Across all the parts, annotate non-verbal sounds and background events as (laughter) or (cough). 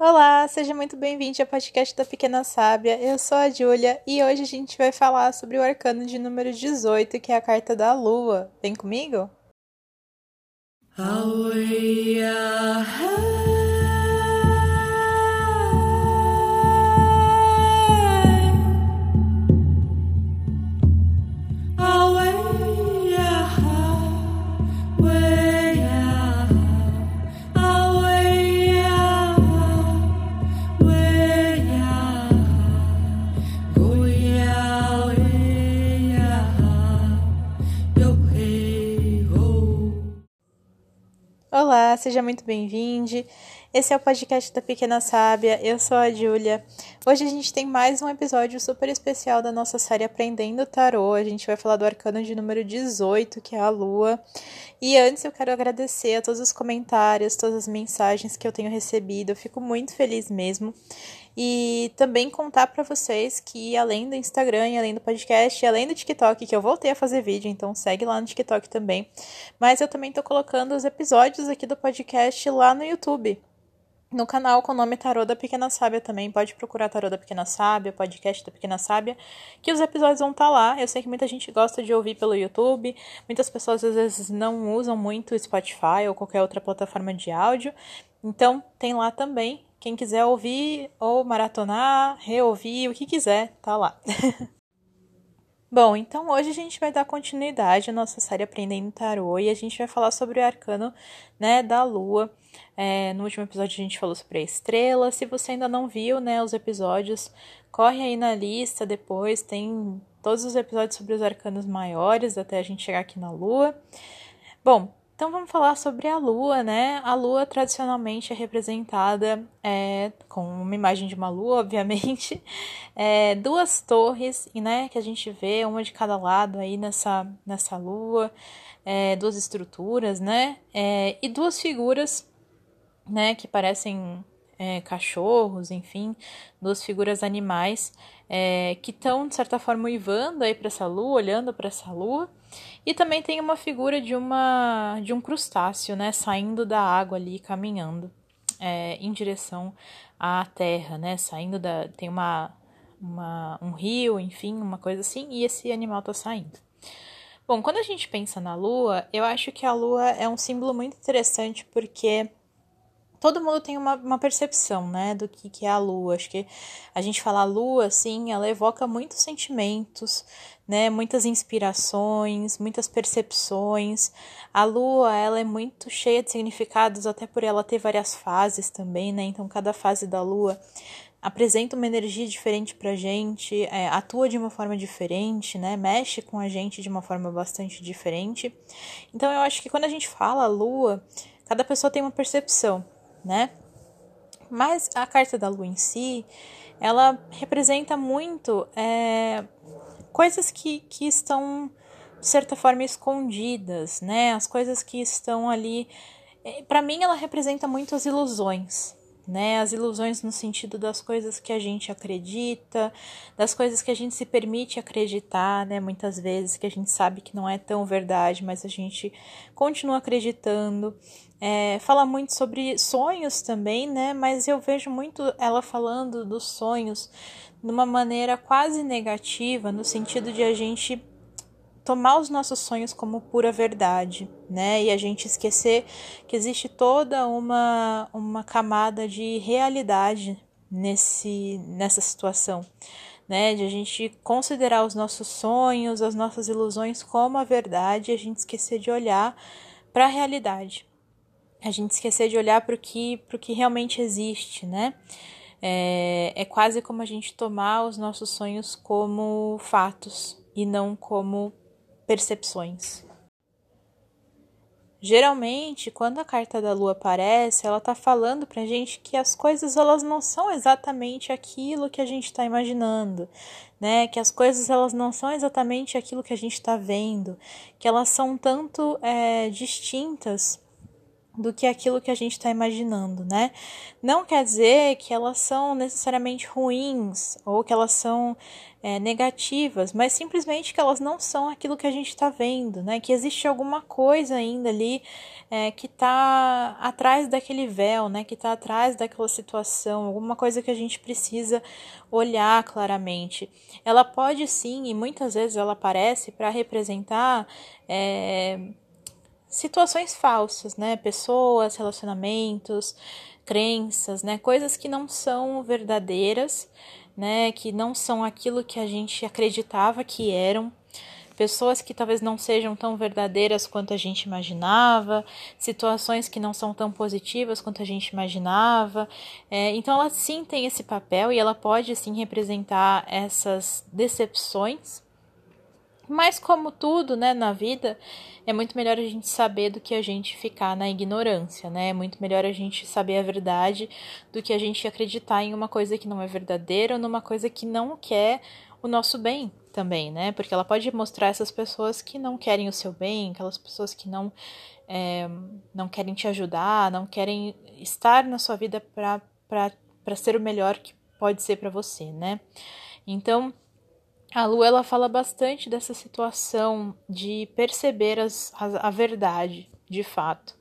Olá, seja muito bem-vindo ao podcast da Pequena Sábia. Eu sou a Júlia e hoje a gente vai falar sobre o arcano de número 18, que é a carta da lua. Vem comigo? Olá, seja muito bem-vindo. Esse é o podcast da Pequena Sábia. Eu sou a Júlia. Hoje a gente tem mais um episódio super especial da nossa série Aprendendo Tarô. A gente vai falar do arcano de número 18, que é a Lua. E antes eu quero agradecer a todos os comentários, todas as mensagens que eu tenho recebido. Eu fico muito feliz mesmo. E também contar para vocês que além do Instagram, além do podcast, além do TikTok, que eu voltei a fazer vídeo, então segue lá no TikTok também. Mas eu também tô colocando os episódios aqui do podcast lá no YouTube. No canal com o nome Tarô da Pequena Sábia também. Pode procurar Tarô da Pequena Sábia, podcast da Pequena Sábia, que os episódios vão estar tá lá. Eu sei que muita gente gosta de ouvir pelo YouTube. Muitas pessoas às vezes não usam muito Spotify ou qualquer outra plataforma de áudio. Então, tem lá também. Quem quiser ouvir ou maratonar, reouvir, o que quiser, tá lá. (laughs) Bom, então hoje a gente vai dar continuidade à nossa série Aprendendo Tarô e a gente vai falar sobre o arcano né, da Lua. É, no último episódio a gente falou sobre a estrela. Se você ainda não viu né, os episódios, corre aí na lista depois. Tem todos os episódios sobre os arcanos maiores até a gente chegar aqui na Lua. Bom, então vamos falar sobre a lua, né? A lua tradicionalmente é representada é, com uma imagem de uma lua, (laughs) obviamente, é, duas torres, né? Que a gente vê uma de cada lado aí nessa, nessa lua, é, duas estruturas, né? É, e duas figuras, né? Que parecem é, cachorros, enfim, duas figuras animais é, que estão de certa forma uivando aí para essa lua, olhando para essa lua. E também tem uma figura de uma de um crustáceo, né, saindo da água ali, caminhando é, em direção à terra, né, saindo da tem uma, uma um rio, enfim, uma coisa assim, e esse animal está saindo. Bom, quando a gente pensa na lua, eu acho que a lua é um símbolo muito interessante porque todo mundo tem uma, uma percepção, né, do que, que é a lua. Acho que a gente fala lua, assim, ela evoca muitos sentimentos, né, muitas inspirações, muitas percepções. A lua, ela é muito cheia de significados, até por ela ter várias fases também, né, então cada fase da lua apresenta uma energia diferente pra gente, é, atua de uma forma diferente, né? Mexe com a gente de uma forma bastante diferente. Então eu acho que quando a gente fala lua, cada pessoa tem uma percepção né? Mas a carta da lua em si, ela representa muito é, coisas que, que estão, de certa forma, escondidas, né? As coisas que estão ali. É, Para mim, ela representa muito as ilusões, né? As ilusões no sentido das coisas que a gente acredita, das coisas que a gente se permite acreditar, né? Muitas vezes que a gente sabe que não é tão verdade, mas a gente continua acreditando. É, fala muito sobre sonhos também, né? Mas eu vejo muito ela falando dos sonhos de uma maneira quase negativa, no sentido de a gente tomar os nossos sonhos como pura verdade, né? E a gente esquecer que existe toda uma, uma camada de realidade nesse, nessa situação, né? De a gente considerar os nossos sonhos, as nossas ilusões como a verdade e a gente esquecer de olhar para a realidade. A gente esquecer de olhar para o que, que realmente existe, né? É, é quase como a gente tomar os nossos sonhos como fatos e não como percepções. Geralmente, quando a carta da lua aparece, ela está falando para a gente que as coisas elas não são exatamente aquilo que a gente está imaginando, né? Que as coisas elas não são exatamente aquilo que a gente está vendo, que elas são tanto é, distintas do que aquilo que a gente está imaginando, né? Não quer dizer que elas são necessariamente ruins ou que elas são é, negativas, mas simplesmente que elas não são aquilo que a gente está vendo, né? Que existe alguma coisa ainda ali é, que está atrás daquele véu, né? Que está atrás daquela situação, alguma coisa que a gente precisa olhar claramente. Ela pode sim, e muitas vezes ela aparece para representar. É, situações falsas, né? Pessoas, relacionamentos, crenças, né? Coisas que não são verdadeiras, né? Que não são aquilo que a gente acreditava que eram. Pessoas que talvez não sejam tão verdadeiras quanto a gente imaginava, situações que não são tão positivas quanto a gente imaginava. É, então, ela sim tem esse papel e ela pode sim representar essas decepções, mas como tudo, né, na vida, é muito melhor a gente saber do que a gente ficar na ignorância, né? É muito melhor a gente saber a verdade do que a gente acreditar em uma coisa que não é verdadeira ou numa coisa que não quer o nosso bem também, né? Porque ela pode mostrar essas pessoas que não querem o seu bem, aquelas pessoas que não é, não querem te ajudar, não querem estar na sua vida para ser o melhor que pode ser para você, né? Então, a Lu ela fala bastante dessa situação de perceber as, a, a verdade, de fato,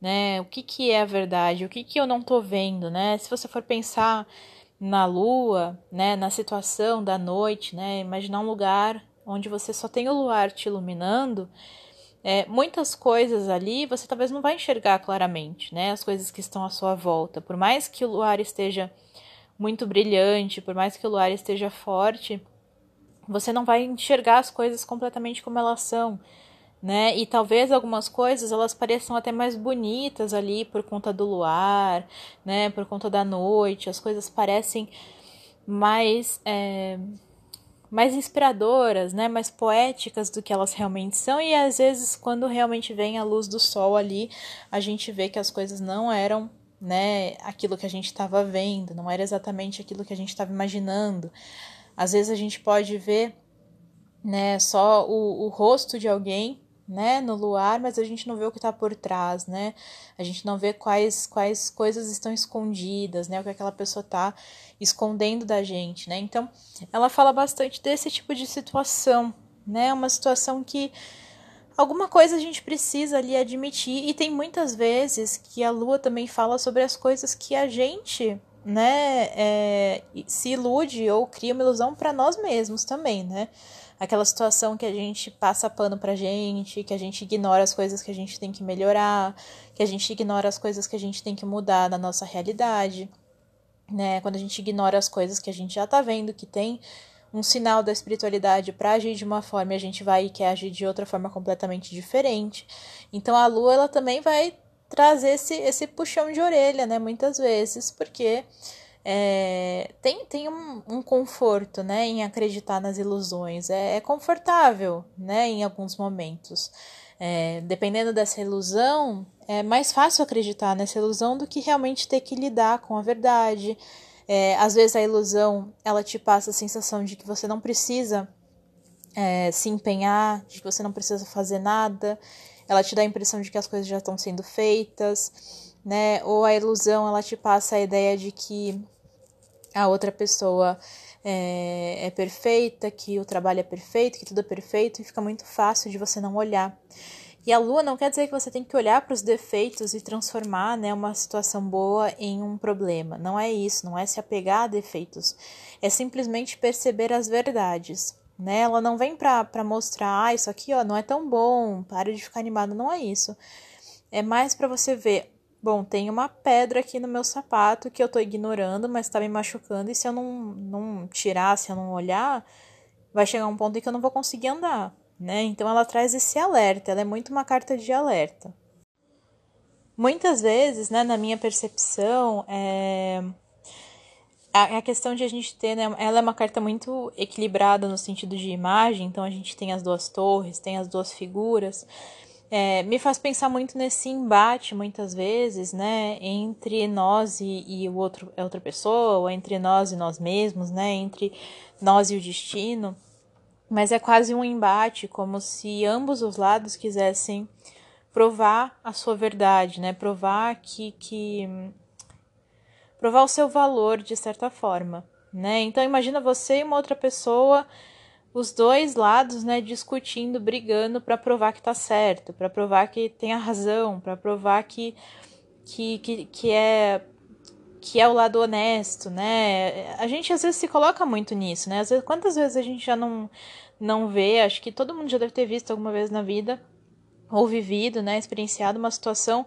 né? O que, que é a verdade? O que, que eu não tô vendo, né? Se você for pensar na lua, né, na situação da noite, né, imaginar um lugar onde você só tem o luar te iluminando, é, muitas coisas ali você talvez não vai enxergar claramente, né, as coisas que estão à sua volta. Por mais que o luar esteja muito brilhante, por mais que o luar esteja forte, você não vai enxergar as coisas completamente como elas são, né? E talvez algumas coisas elas pareçam até mais bonitas ali por conta do luar, né? Por conta da noite, as coisas parecem mais é, mais inspiradoras, né? Mais poéticas do que elas realmente são e às vezes quando realmente vem a luz do sol ali, a gente vê que as coisas não eram né, aquilo que a gente estava vendo, não era exatamente aquilo que a gente estava imaginando. Às vezes a gente pode ver né, só o, o rosto de alguém né, no luar, mas a gente não vê o que está por trás, né? A gente não vê quais, quais coisas estão escondidas, né? O que aquela pessoa está escondendo da gente, né? Então, ela fala bastante desse tipo de situação, né? Uma situação que alguma coisa a gente precisa ali admitir e tem muitas vezes que a lua também fala sobre as coisas que a gente né, é, se ilude ou cria uma ilusão para nós mesmos também, né? Aquela situação que a gente passa pano pra gente, que a gente ignora as coisas que a gente tem que melhorar, que a gente ignora as coisas que a gente tem que mudar na nossa realidade, né? Quando a gente ignora as coisas que a gente já tá vendo que tem um sinal da espiritualidade para agir de uma forma e a gente vai e quer agir de outra forma completamente diferente. Então a lua ela também vai trazer esse, esse puxão de orelha, né? Muitas vezes, porque é, tem, tem um, um, conforto, né? Em acreditar nas ilusões. É, é confortável, né? Em alguns momentos. É, dependendo dessa ilusão, é mais fácil acreditar nessa ilusão do que realmente ter que lidar com a verdade. É, às vezes a ilusão ela te passa a sensação de que você não precisa é, se empenhar, de que você não precisa fazer nada ela te dá a impressão de que as coisas já estão sendo feitas, né? Ou a ilusão, ela te passa a ideia de que a outra pessoa é, é perfeita, que o trabalho é perfeito, que tudo é perfeito, e fica muito fácil de você não olhar. E a lua não quer dizer que você tem que olhar para os defeitos e transformar né, uma situação boa em um problema. Não é isso, não é se apegar a defeitos. É simplesmente perceber as verdades né? Ela não vem pra, mostrar, ah, isso aqui, ó, não é tão bom, para de ficar animado, não é isso. É mais para você ver, bom, tem uma pedra aqui no meu sapato que eu tô ignorando, mas tá me machucando, e se eu não, não tirar, se eu não olhar, vai chegar um ponto em que eu não vou conseguir andar, né? Então ela traz esse alerta, ela é muito uma carta de alerta. Muitas vezes, né, na minha percepção, é a, a, questão de a gente ter, né, ela é uma carta muito equilibrada no sentido de imagem, então a gente tem as duas torres, tem as duas figuras. É, me faz pensar muito nesse embate, muitas vezes, né, entre nós e, e o outro, a outra pessoa, entre nós e nós mesmos, né, entre nós e o destino. Mas é quase um embate, como se ambos os lados quisessem provar a sua verdade, né? Provar que, que provar o seu valor de certa forma, né? Então imagina você e uma outra pessoa, os dois lados, né, discutindo, brigando para provar que tá certo, para provar que tem a razão, para provar que, que que, que é que é o lado honesto, né? A gente às vezes se coloca muito nisso, né? Às vezes, quantas vezes a gente já não não vê, acho que todo mundo já deve ter visto alguma vez na vida ou vivido, né, experienciado uma situação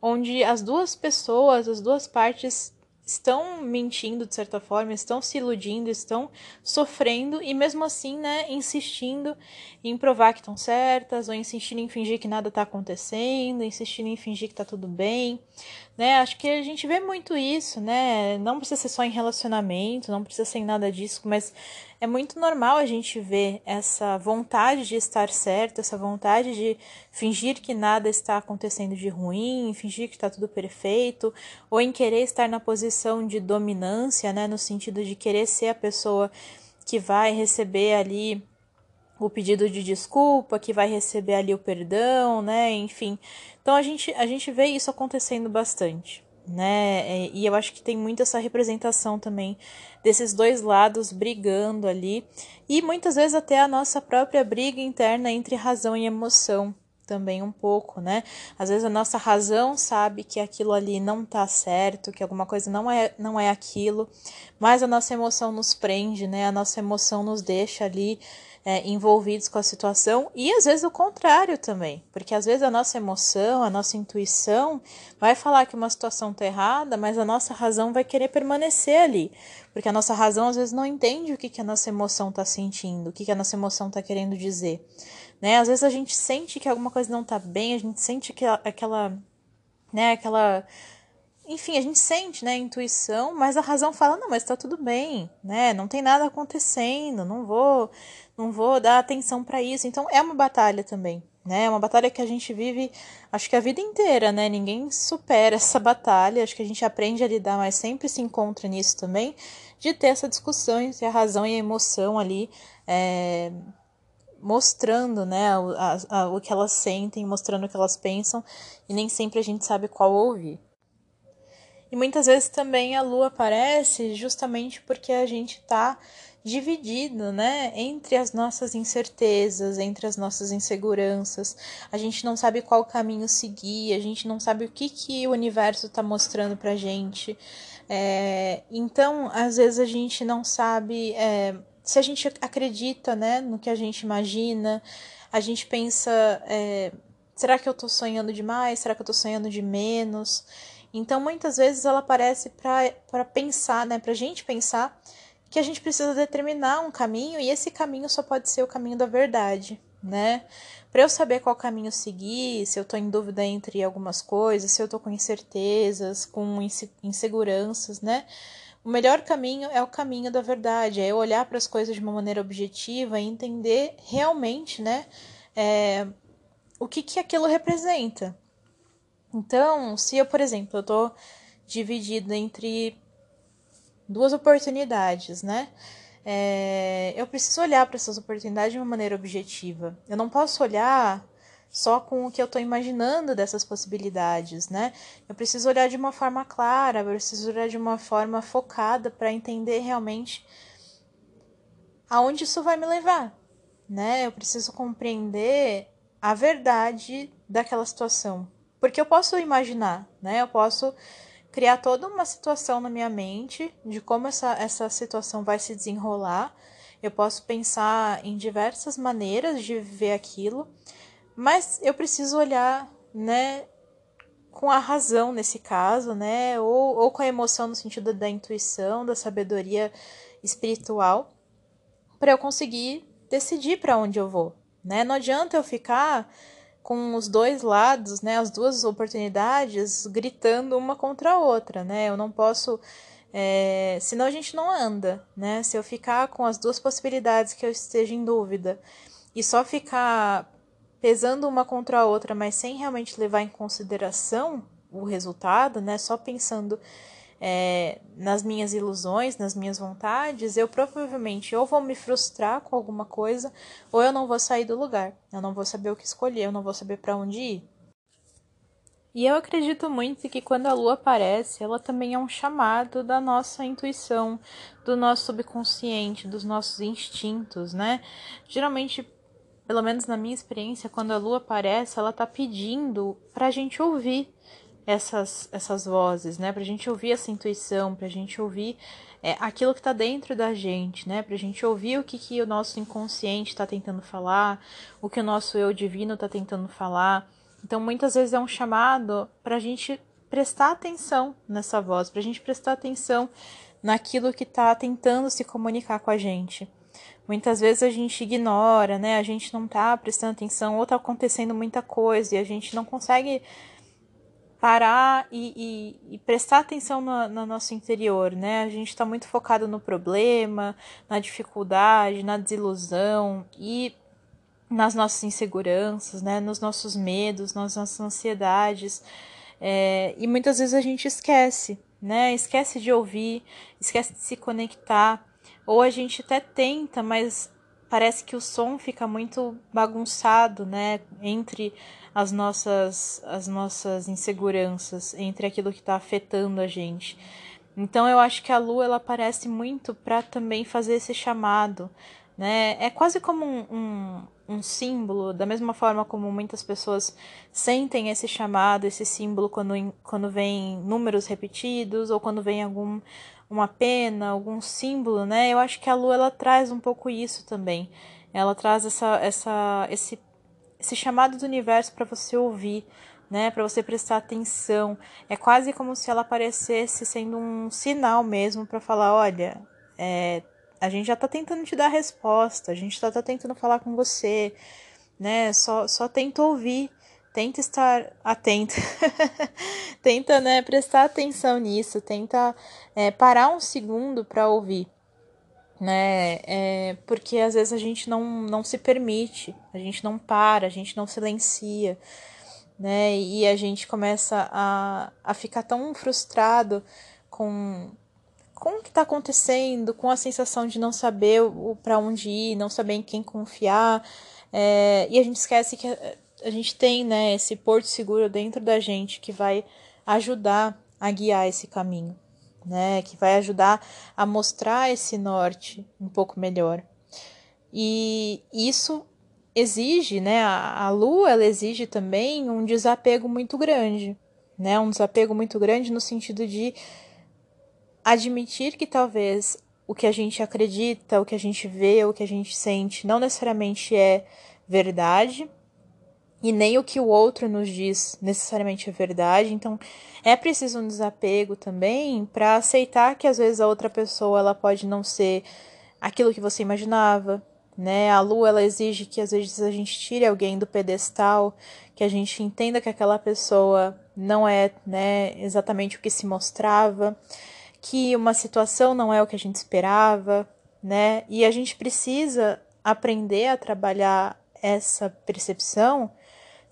onde as duas pessoas, as duas partes estão mentindo de certa forma, estão se iludindo, estão sofrendo e mesmo assim, né, insistindo em provar que estão certas, ou insistindo em fingir que nada está acontecendo, insistindo em fingir que está tudo bem, né? Acho que a gente vê muito isso, né? Não precisa ser só em relacionamento, não precisa ser em nada disso, mas é muito normal a gente ver essa vontade de estar certo, essa vontade de fingir que nada está acontecendo de ruim, fingir que está tudo perfeito, ou em querer estar na posição de dominância, né? No sentido de querer ser a pessoa que vai receber ali o pedido de desculpa, que vai receber ali o perdão, né? Enfim. Então a gente, a gente vê isso acontecendo bastante, né? E eu acho que tem muito essa representação também desses dois lados brigando ali e muitas vezes até a nossa própria briga interna entre razão e emoção também um pouco, né? Às vezes a nossa razão sabe que aquilo ali não tá certo, que alguma coisa não é não é aquilo, mas a nossa emoção nos prende, né? A nossa emoção nos deixa ali é, envolvidos com a situação e às vezes o contrário também, porque às vezes a nossa emoção, a nossa intuição vai falar que uma situação está errada, mas a nossa razão vai querer permanecer ali, porque a nossa razão às vezes não entende o que, que a nossa emoção está sentindo, o que, que a nossa emoção está querendo dizer. Né? Às vezes a gente sente que alguma coisa não está bem, a gente sente que aquela, né, aquela enfim, a gente sente, né, a intuição, mas a razão fala, não, mas tá tudo bem, né? Não tem nada acontecendo, não vou, não vou dar atenção para isso. Então é uma batalha também, né? É uma batalha que a gente vive, acho que a vida inteira, né? Ninguém supera essa batalha. Acho que a gente aprende a lidar, mas sempre se encontra nisso também, de ter essa discussão entre a razão e a emoção ali, é, mostrando, né, o, a, a, o que elas sentem, mostrando o que elas pensam, e nem sempre a gente sabe qual ouvir. E muitas vezes também a lua aparece justamente porque a gente está dividido, né, entre as nossas incertezas, entre as nossas inseguranças. A gente não sabe qual caminho seguir, a gente não sabe o que, que o universo está mostrando pra gente. É, então, às vezes a gente não sabe é, se a gente acredita, né, no que a gente imagina. A gente pensa, é, será que eu estou sonhando demais? Será que eu estou sonhando de menos? Então, muitas vezes ela aparece para pensar, né, para a gente pensar que a gente precisa determinar um caminho e esse caminho só pode ser o caminho da verdade, né? Para eu saber qual caminho seguir, se eu estou em dúvida entre algumas coisas, se eu estou com incertezas, com inseguranças, né? O melhor caminho é o caminho da verdade, é eu olhar para as coisas de uma maneira objetiva e entender realmente, né, é, o que, que aquilo representa. Então, se eu, por exemplo, eu tô dividida entre duas oportunidades, né? É, eu preciso olhar para essas oportunidades de uma maneira objetiva. Eu não posso olhar só com o que eu estou imaginando dessas possibilidades, né? Eu preciso olhar de uma forma clara, eu preciso olhar de uma forma focada para entender realmente aonde isso vai me levar, né? Eu preciso compreender a verdade daquela situação, porque eu posso imaginar, né? Eu posso criar toda uma situação na minha mente de como essa, essa situação vai se desenrolar. Eu posso pensar em diversas maneiras de viver aquilo, mas eu preciso olhar, né, com a razão nesse caso, né, ou, ou com a emoção no sentido da intuição, da sabedoria espiritual, para eu conseguir decidir para onde eu vou, né? Não adianta eu ficar com os dois lados, né, as duas oportunidades gritando uma contra a outra, né? Eu não posso, é, senão a gente não anda, né? Se eu ficar com as duas possibilidades que eu esteja em dúvida e só ficar pesando uma contra a outra, mas sem realmente levar em consideração o resultado, né? Só pensando é, nas minhas ilusões, nas minhas vontades, eu provavelmente ou vou me frustrar com alguma coisa, ou eu não vou sair do lugar, eu não vou saber o que escolher, eu não vou saber para onde ir. E eu acredito muito que quando a lua aparece, ela também é um chamado da nossa intuição, do nosso subconsciente, dos nossos instintos, né? Geralmente, pelo menos na minha experiência, quando a lua aparece, ela tá pedindo pra gente ouvir essas, essas vozes, né? Pra gente ouvir essa intuição, pra gente ouvir é, aquilo que tá dentro da gente, né? Pra gente ouvir o que, que o nosso inconsciente tá tentando falar, o que o nosso eu divino tá tentando falar. Então, muitas vezes é um chamado para a gente prestar atenção nessa voz, para a gente prestar atenção naquilo que está tentando se comunicar com a gente. Muitas vezes a gente ignora, né? A gente não está prestando atenção ou está acontecendo muita coisa e a gente não consegue parar e, e, e prestar atenção no, no, nosso interior, né? A gente está muito focado no problema, na dificuldade, na desilusão e nas nossas inseguranças, né, nos nossos medos, nas nossas ansiedades. É, e muitas vezes a gente esquece, né? Esquece de ouvir, esquece de se conectar, ou a gente até tenta, mas parece que o som fica muito bagunçado, né? Entre as nossas, as nossas inseguranças, entre aquilo que está afetando a gente. Então eu acho que a lua ela aparece muito para também fazer esse chamado, né? É quase como um, um um símbolo, da mesma forma como muitas pessoas sentem esse chamado, esse símbolo quando, quando vem números repetidos ou quando vem algum uma pena, algum símbolo, né? Eu acho que a lua ela traz um pouco isso também. Ela traz essa, essa esse esse chamado do universo para você ouvir, né, para você prestar atenção. É quase como se ela aparecesse sendo um sinal mesmo para falar, olha, é, a gente já tá tentando te dar resposta, a gente tá, tá tentando falar com você, né? Só, só tenta ouvir, tenta estar atento, (laughs) tenta, né, prestar atenção nisso, tenta é, parar um segundo para ouvir, né? É, porque às vezes a gente não, não se permite, a gente não para, a gente não silencia, né? E a gente começa a, a ficar tão frustrado com com o que está acontecendo, com a sensação de não saber para onde ir, não saber em quem confiar. É, e a gente esquece que a, gente tem né, esse porto seguro dentro da gente que vai ajudar a guiar esse caminho, né? Que vai ajudar a mostrar esse norte um pouco melhor. E isso exige, né? A, a lua ela exige também um desapego muito grande, né? Um desapego muito grande no sentido de admitir que talvez o que a gente acredita, o que a gente vê, o que a gente sente não necessariamente é verdade e nem o que o outro nos diz necessariamente é verdade. Então, é preciso um desapego também para aceitar que às vezes a outra pessoa ela pode não ser aquilo que você imaginava, né? A lua ela exige que às vezes a gente tire alguém do pedestal, que a gente entenda que aquela pessoa não é, né, exatamente o que se mostrava que uma situação não é o que a gente esperava, né? E a gente precisa aprender a trabalhar essa percepção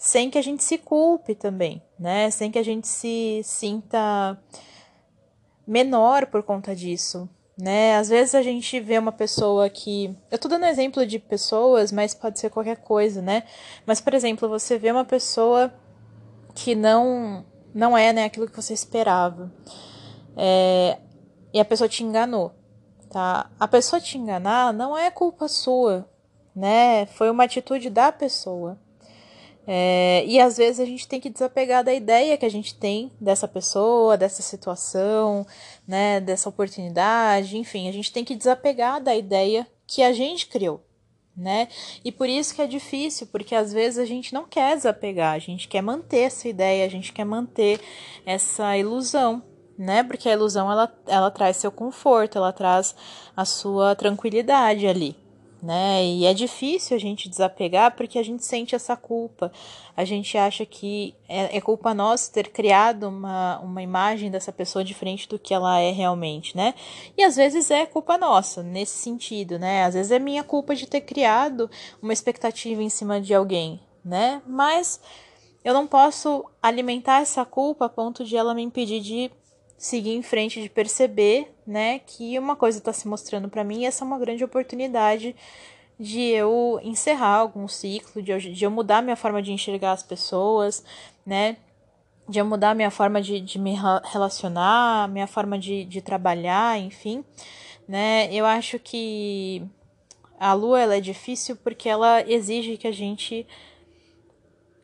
sem que a gente se culpe também, né? Sem que a gente se sinta menor por conta disso, né? Às vezes a gente vê uma pessoa que, eu tô dando exemplo de pessoas, mas pode ser qualquer coisa, né? Mas por exemplo, você vê uma pessoa que não não é, né, aquilo que você esperava. É, e a pessoa te enganou, tá? A pessoa te enganar não é culpa sua, né? Foi uma atitude da pessoa. É, e às vezes a gente tem que desapegar da ideia que a gente tem dessa pessoa, dessa situação, né, dessa oportunidade, enfim, a gente tem que desapegar da ideia que a gente criou, né? E por isso que é difícil, porque às vezes a gente não quer desapegar, a gente quer manter essa ideia, a gente quer manter essa ilusão, né? Porque a ilusão ela, ela traz seu conforto, ela traz a sua tranquilidade ali, né? E é difícil a gente desapegar porque a gente sente essa culpa. A gente acha que é, é culpa nossa ter criado uma, uma imagem dessa pessoa diferente do que ela é realmente, né? E às vezes é culpa nossa nesse sentido, né? Às vezes é minha culpa de ter criado uma expectativa em cima de alguém, né? Mas eu não posso alimentar essa culpa a ponto de ela me impedir de seguir em frente, de perceber, né, que uma coisa está se mostrando para mim e essa é uma grande oportunidade de eu encerrar algum ciclo, de eu, de eu mudar minha forma de enxergar as pessoas, né, de eu mudar minha forma de, de me relacionar, minha forma de, de trabalhar, enfim, né? Eu acho que a lua ela é difícil porque ela exige que a gente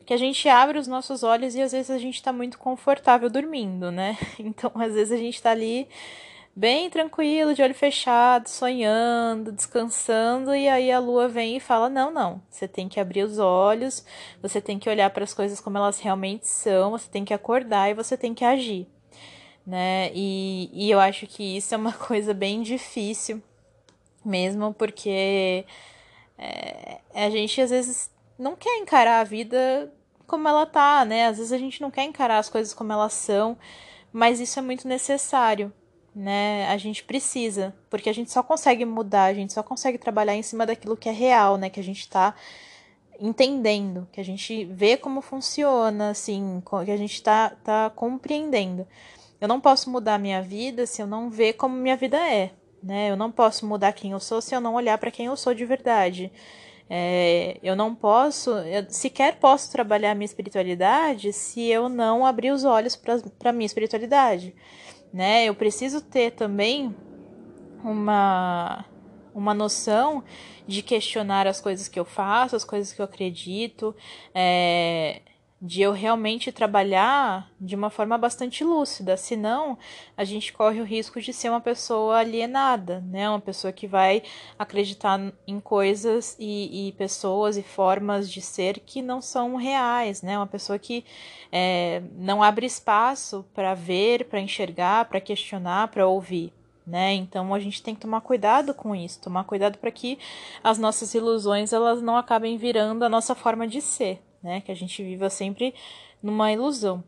que a gente abra os nossos olhos e às vezes a gente está muito confortável dormindo, né? (laughs) Então, às vezes a gente está ali bem tranquilo, de olho fechado, sonhando, descansando, e aí a lua vem e fala: "Não, não, você tem que abrir os olhos, você tem que olhar para as coisas como elas realmente são, você tem que acordar e você tem que agir". Né? E, e eu acho que isso é uma (laughs) coisa bem difícil mesmo, porque é, a gente às vezes não quer encarar a vida como ela tá, né? Às vezes a gente não quer encarar as coisas como elas são, mas isso é muito necessário, né? A gente precisa, porque a gente só consegue mudar, a gente só consegue trabalhar em cima daquilo que é real, né? Que a gente tá entendendo, que a gente vê como funciona, assim, que a gente tá, tá compreendendo. Eu não posso mudar a minha vida se eu não ver como minha vida é, né? Eu não posso mudar quem eu sou se eu não olhar para quem eu sou de verdade. É, eu não posso, eu sequer posso trabalhar a minha espiritualidade se eu não abrir os olhos para a minha espiritualidade né? Eu preciso ter também uma uma noção de questionar as coisas que eu faço, as coisas que eu acredito, é, de eu realmente trabalhar de uma forma bastante lúcida, senão a gente corre o risco de ser uma pessoa alienada, né? Uma pessoa que vai acreditar em coisas e, e pessoas e formas de ser que não são reais, né? Uma pessoa que é, não abre espaço para ver, para enxergar, para questionar, para ouvir. Né? Então a gente tem que tomar cuidado com isso, tomar cuidado para que as nossas ilusões elas não acabem virando a nossa forma de ser, né? Que a gente viva sempre numa ilusão.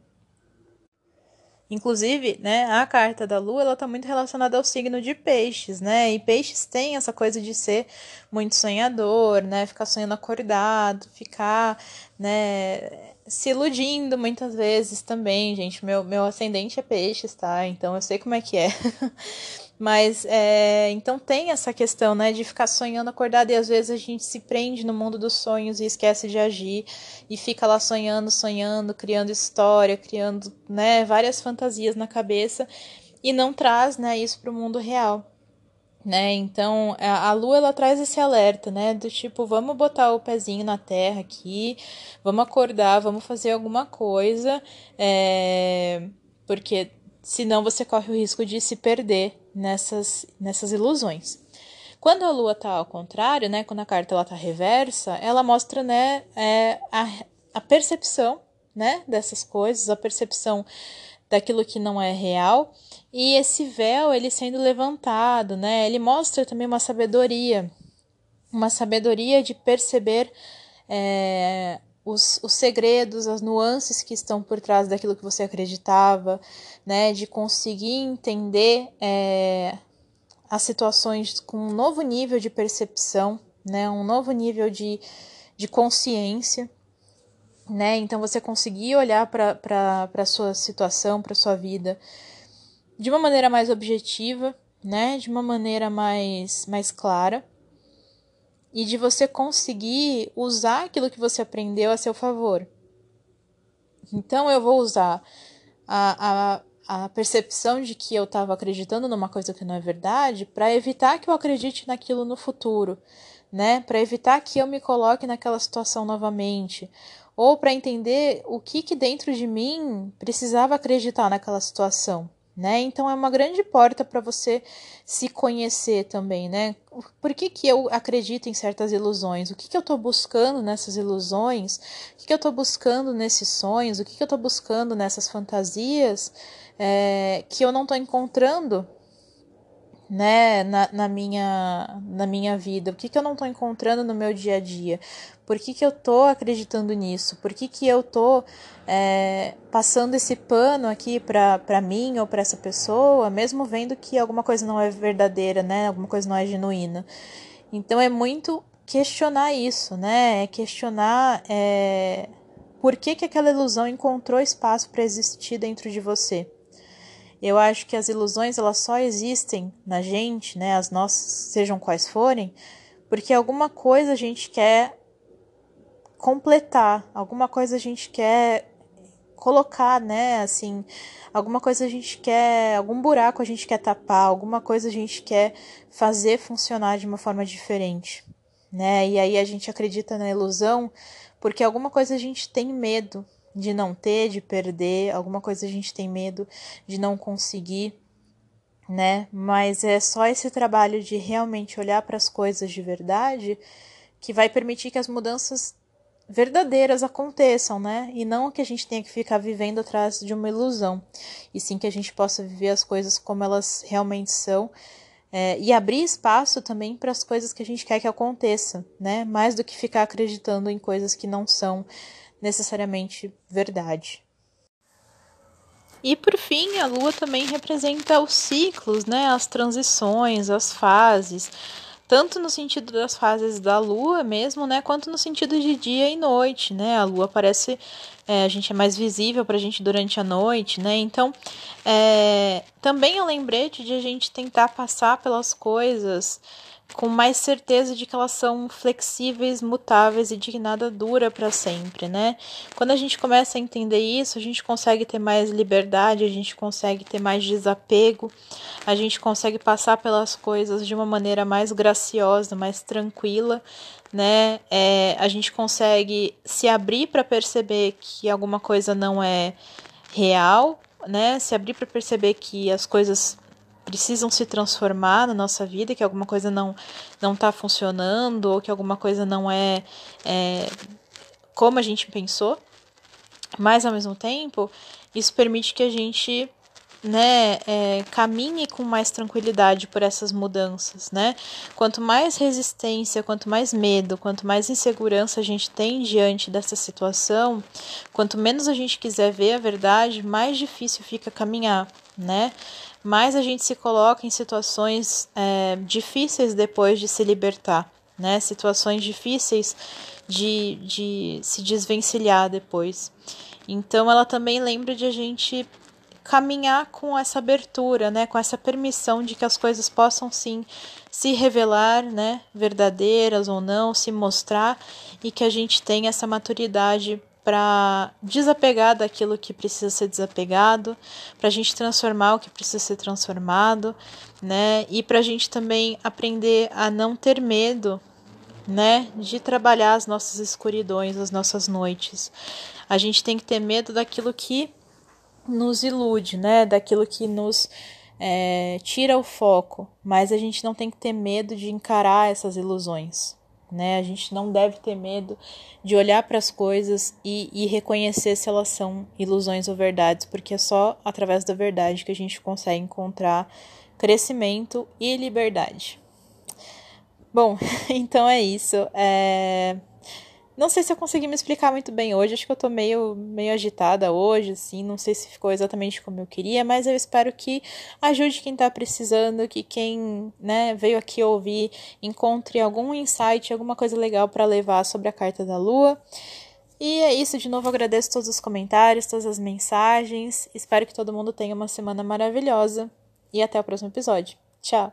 Inclusive, né, a carta da lua, ela tá muito relacionada ao signo de peixes, né? E peixes tem essa coisa de ser muito sonhador, né? Ficar sonhando acordado, ficar, né, se iludindo muitas vezes também, gente. Meu, meu ascendente é peixes, tá? Então eu sei como é que é. (laughs) Mas é, então tem essa questão, né, de ficar sonhando acordado e às vezes a gente se prende no mundo dos sonhos e esquece de agir e fica lá sonhando, sonhando, criando história, criando, né, várias fantasias na cabeça e não traz, né, isso para o mundo real. Né, então a lua ela traz esse alerta, né, do tipo, vamos botar o pezinho na terra aqui, vamos acordar, vamos fazer alguma coisa, é, porque senão você corre o risco de se perder nessas, nessas ilusões. Quando a lua está ao contrário, né, quando a carta ela tá reversa, ela mostra né, é, a, a percepção né, dessas coisas, a percepção daquilo que não é real, e esse véu ele sendo levantado, né, ele mostra também uma sabedoria, uma sabedoria de perceber é, os, os segredos, as nuances que estão por trás daquilo que você acreditava, né? De conseguir entender é, as situações com um novo nível de percepção, né? Um novo nível de, de consciência, né? Então você conseguir olhar para a sua situação, para sua vida de uma maneira mais objetiva, né? De uma maneira mais, mais clara e de você conseguir usar aquilo que você aprendeu a seu favor. Então eu vou usar a, a, a percepção de que eu estava acreditando numa coisa que não é verdade para evitar que eu acredite naquilo no futuro, né? Para evitar que eu me coloque naquela situação novamente, ou para entender o que que dentro de mim precisava acreditar naquela situação né? Então é uma grande porta para você se conhecer também, né? Por que, que eu acredito em certas ilusões? O que, que eu estou buscando nessas ilusões? O que, que eu estou buscando nesses sonhos? O que, que eu estou buscando nessas fantasias é, que eu não estou encontrando né, na, na, minha, na minha vida? O que, que eu não estou encontrando no meu dia a dia? Por que, que eu estou acreditando nisso? Por que, que eu estou é, passando esse pano aqui para mim ou para essa pessoa, mesmo vendo que alguma coisa não é verdadeira, né? Alguma coisa não é genuína. Então é muito questionar isso, né? É questionar é, por que, que aquela ilusão encontrou espaço para existir dentro de você. Eu acho que as ilusões elas só existem na gente, né, as nossas, sejam quais forem, porque alguma coisa a gente quer completar, alguma coisa a gente quer colocar, né, assim, alguma coisa a gente quer, algum buraco a gente quer tapar, alguma coisa a gente quer fazer funcionar de uma forma diferente, né? E aí a gente acredita na ilusão porque alguma coisa a gente tem medo de não ter, de perder, alguma coisa a gente tem medo de não conseguir, né? Mas é só esse trabalho de realmente olhar para as coisas de verdade que vai permitir que as mudanças verdadeiras aconteçam, né? E não que a gente tenha que ficar vivendo atrás de uma ilusão, e sim que a gente possa viver as coisas como elas realmente são. É, e abrir espaço também para as coisas que a gente quer que aconteça, né? Mais do que ficar acreditando em coisas que não são necessariamente verdade. E por fim, a lua também representa os ciclos, né? As transições, as fases tanto no sentido das fases da lua mesmo, né, quanto no sentido de dia e noite, né? A lua parece é, a gente é mais visível para a gente durante a noite, né? Então, é, também é um lembrete de a gente tentar passar pelas coisas com mais certeza de que elas são flexíveis, mutáveis e de que nada dura para sempre, né? Quando a gente começa a entender isso, a gente consegue ter mais liberdade, a gente consegue ter mais desapego, a gente consegue passar pelas coisas de uma maneira mais graciosa, mais tranquila, né? É, a gente consegue se abrir para perceber que alguma coisa não é real, né? Se abrir para perceber que as coisas precisam se transformar na nossa vida, que alguma coisa não não está funcionando ou que alguma coisa não é, é como a gente pensou. Mas ao mesmo tempo, isso permite que a gente né, é, caminhe com mais tranquilidade por essas mudanças, né? Quanto mais resistência, quanto mais medo, quanto mais insegurança a gente tem diante dessa situação, quanto menos a gente quiser ver a verdade, mais difícil fica caminhar, né? Mais a gente se coloca em situações é, difíceis depois de se libertar, né? Situações difíceis de, de se desvencilhar depois. Então, ela também lembra de a gente caminhar com essa abertura, né, com essa permissão de que as coisas possam sim se revelar, né, verdadeiras ou não, se mostrar e que a gente tenha essa maturidade para desapegar daquilo que precisa ser desapegado, para a gente transformar o que precisa ser transformado, né, e para a gente também aprender a não ter medo, né, de trabalhar as nossas escuridões, as nossas noites. A gente tem que ter medo daquilo que nos ilude, né? Daquilo que nos é, tira o foco. Mas a gente não tem que ter medo de encarar essas ilusões. Né? A gente não deve ter medo de olhar para as coisas e, e reconhecer se elas são ilusões ou verdades, porque é só através da verdade que a gente consegue encontrar crescimento e liberdade. Bom, (laughs) então é isso. É... Não sei se eu consegui me explicar muito bem hoje, acho que eu tô meio, meio agitada hoje, assim, não sei se ficou exatamente como eu queria, mas eu espero que ajude quem tá precisando, que quem, né, veio aqui ouvir encontre algum insight, alguma coisa legal para levar sobre a carta da lua. E é isso, de novo agradeço todos os comentários, todas as mensagens. Espero que todo mundo tenha uma semana maravilhosa e até o próximo episódio. Tchau.